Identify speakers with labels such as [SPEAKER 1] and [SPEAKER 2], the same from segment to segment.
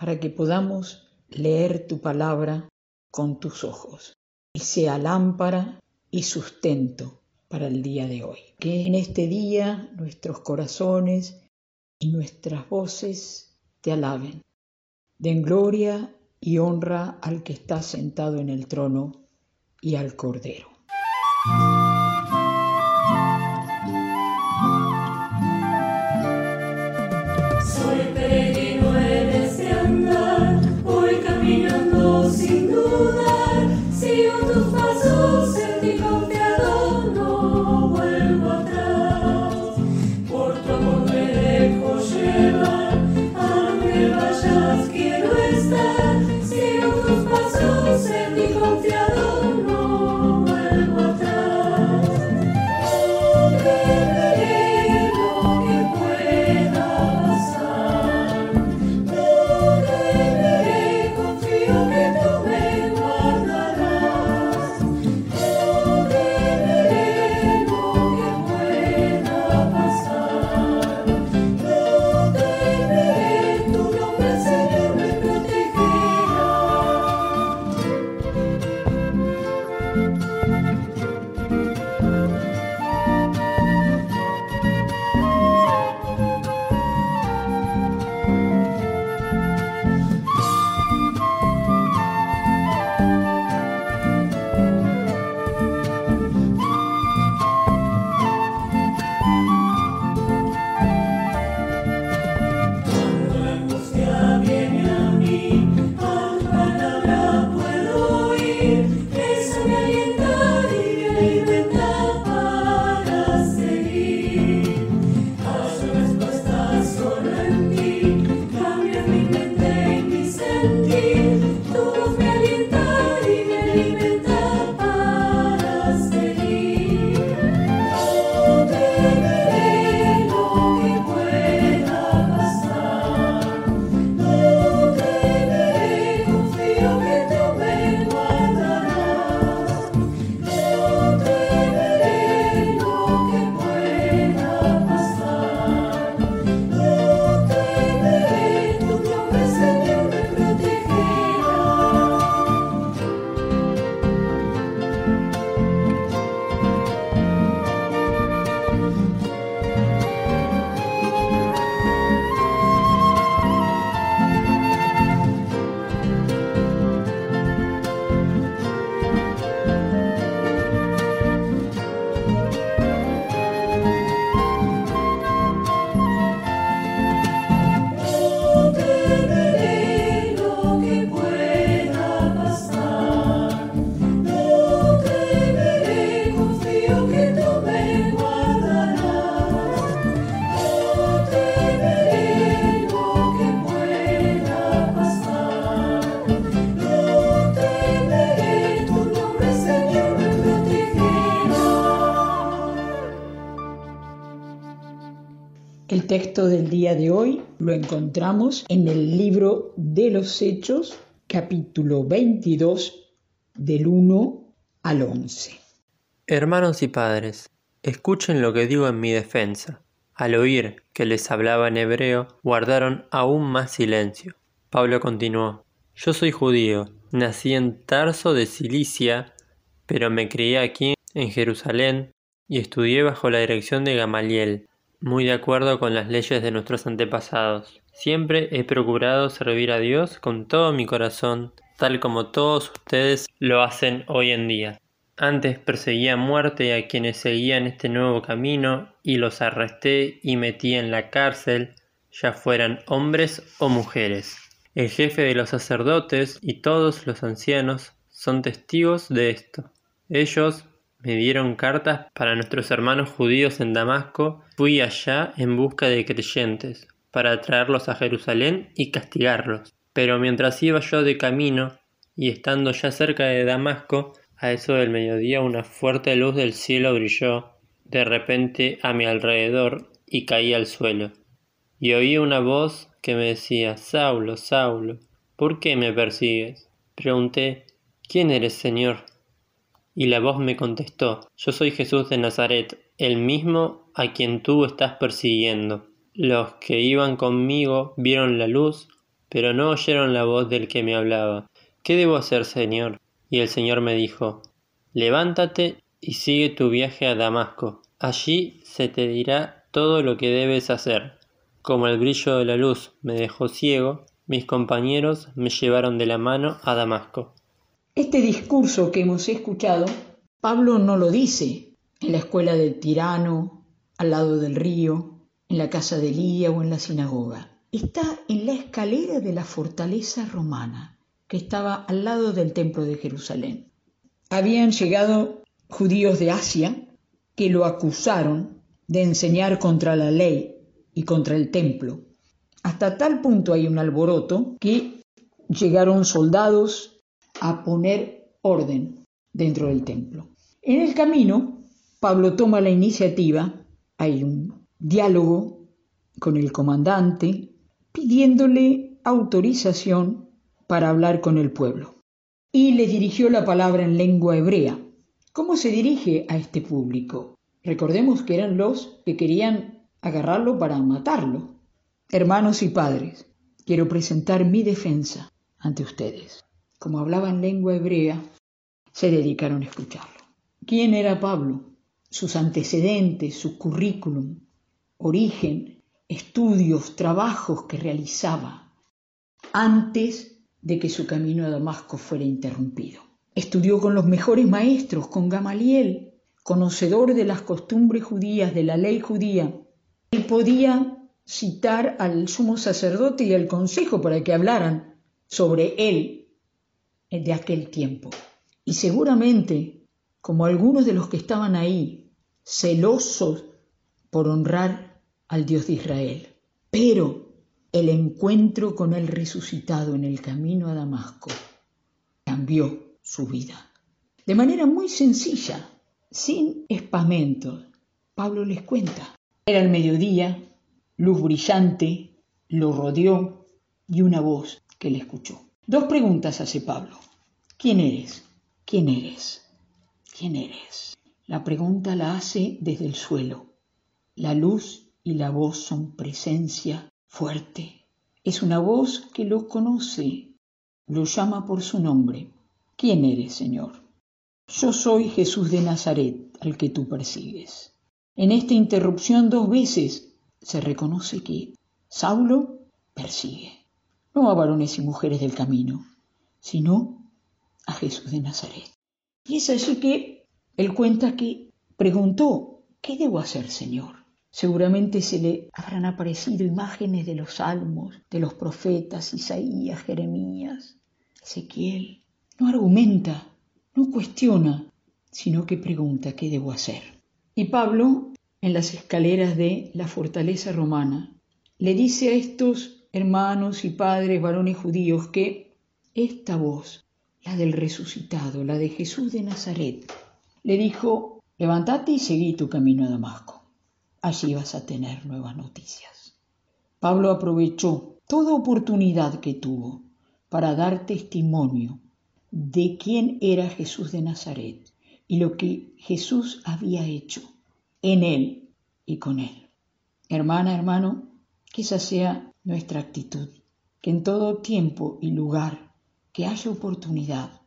[SPEAKER 1] para que podamos leer tu palabra con tus ojos y sea lámpara y sustento para el día de hoy. Que en este día nuestros corazones y nuestras voces te alaben. Den gloria y honra al que está sentado en el trono y al Cordero. El texto del día de hoy lo encontramos en el libro de los Hechos, capítulo 22, del 1 al 11.
[SPEAKER 2] Hermanos y padres, escuchen lo que digo en mi defensa. Al oír que les hablaba en hebreo, guardaron aún más silencio. Pablo continuó, Yo soy judío, nací en Tarso de Cilicia, pero me crié aquí en Jerusalén y estudié bajo la dirección de Gamaliel muy de acuerdo con las leyes de nuestros antepasados. Siempre he procurado servir a Dios con todo mi corazón, tal como todos ustedes lo hacen hoy en día. Antes perseguía muerte a quienes seguían este nuevo camino y los arresté y metí en la cárcel, ya fueran hombres o mujeres. El jefe de los sacerdotes y todos los ancianos son testigos de esto. Ellos me dieron cartas para nuestros hermanos judíos en Damasco, fui allá en busca de creyentes, para traerlos a Jerusalén y castigarlos.
[SPEAKER 1] Pero mientras iba yo de camino, y estando ya cerca de Damasco, a eso del mediodía una fuerte luz del cielo brilló de repente a mi alrededor y caí al suelo. Y oí una voz que me decía Saulo, Saulo, ¿por qué me persigues? Pregunté ¿Quién eres, Señor? Y la voz me contestó Yo soy Jesús de Nazaret, el mismo a quien tú estás persiguiendo. Los que iban conmigo vieron la luz, pero no oyeron la voz del que me hablaba. ¿Qué debo hacer, Señor? Y el Señor me dijo, Levántate y sigue tu viaje a Damasco. Allí se te dirá todo lo que debes hacer. Como el brillo de la luz me dejó ciego, mis compañeros me llevaron de la mano a Damasco.
[SPEAKER 3] Este discurso que hemos escuchado, Pablo no lo dice en la escuela del tirano, al lado del río, en la casa de Elía o en la sinagoga. Está en la escalera de la fortaleza romana, que estaba al lado del templo de Jerusalén. Habían llegado judíos de Asia que lo acusaron de enseñar contra la ley y contra el templo. Hasta tal punto hay un alboroto que llegaron soldados a poner orden dentro del templo. En el camino, Pablo toma la iniciativa, hay un diálogo con el comandante pidiéndole autorización para hablar con el pueblo. Y le dirigió la palabra en lengua hebrea. ¿Cómo se dirige a este público? Recordemos que eran los que querían agarrarlo para matarlo. Hermanos y padres, quiero presentar mi defensa ante ustedes. Como hablaba en lengua hebrea, se dedicaron a escucharlo. ¿Quién era Pablo? Sus antecedentes, su currículum, origen, estudios, trabajos que realizaba antes de que su camino a Damasco fuera interrumpido. Estudió con los mejores maestros, con Gamaliel, conocedor de las costumbres judías, de la ley judía. Él podía citar al sumo sacerdote y al consejo para que hablaran sobre él de aquel tiempo. Y seguramente, como algunos de los que estaban ahí, celosos por honrar al Dios de Israel. Pero el encuentro con el resucitado en el camino a Damasco cambió su vida. De manera muy sencilla, sin espamentos, Pablo les cuenta. Era el mediodía, luz brillante, lo rodeó y una voz que le escuchó. Dos preguntas hace Pablo. ¿Quién eres? ¿Quién eres? ¿Quién eres? La pregunta la hace desde el suelo. La luz y la voz son presencia fuerte. Es una voz que lo conoce, lo llama por su nombre. ¿Quién eres, Señor? Yo soy Jesús de Nazaret, al que tú persigues. En esta interrupción dos veces se reconoce que Saulo persigue, no a varones y mujeres del camino, sino a Jesús de Nazaret. Y es así que él cuenta que preguntó, ¿qué debo hacer, Señor? Seguramente se le habrán aparecido imágenes de los salmos, de los profetas Isaías, Jeremías, Ezequiel. No argumenta, no cuestiona, sino que pregunta qué debo hacer. Y Pablo, en las escaleras de la fortaleza romana, le dice a estos hermanos y padres varones judíos que esta voz, la del resucitado, la de Jesús de Nazaret, le dijo, levántate y seguí tu camino a Damasco allí vas a tener nuevas noticias. Pablo aprovechó toda oportunidad que tuvo para dar testimonio de quién era Jesús de Nazaret y lo que Jesús había hecho en él y con él. Hermana, hermano, esa sea nuestra actitud, que en todo tiempo y lugar que haya oportunidad,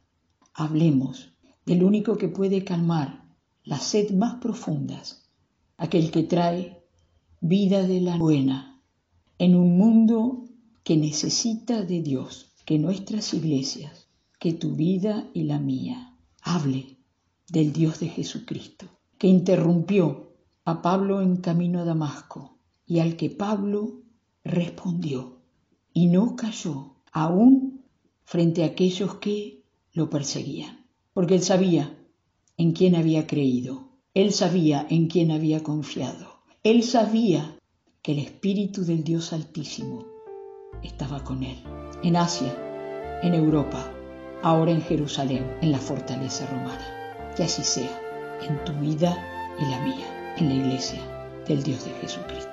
[SPEAKER 3] hablemos del único que puede calmar las sed más profundas aquel que trae vida de la buena en un mundo que necesita de Dios, que nuestras iglesias, que tu vida y la mía. Hable del Dios de Jesucristo, que interrumpió a Pablo en camino a Damasco y al que Pablo respondió y no cayó aún frente a aquellos que lo perseguían, porque él sabía en quién había creído él sabía en quién había confiado. Él sabía que el Espíritu del Dios Altísimo estaba con él. En Asia, en Europa, ahora en Jerusalén, en la fortaleza romana. Que así sea, en tu vida y la mía, en la iglesia del Dios de Jesucristo.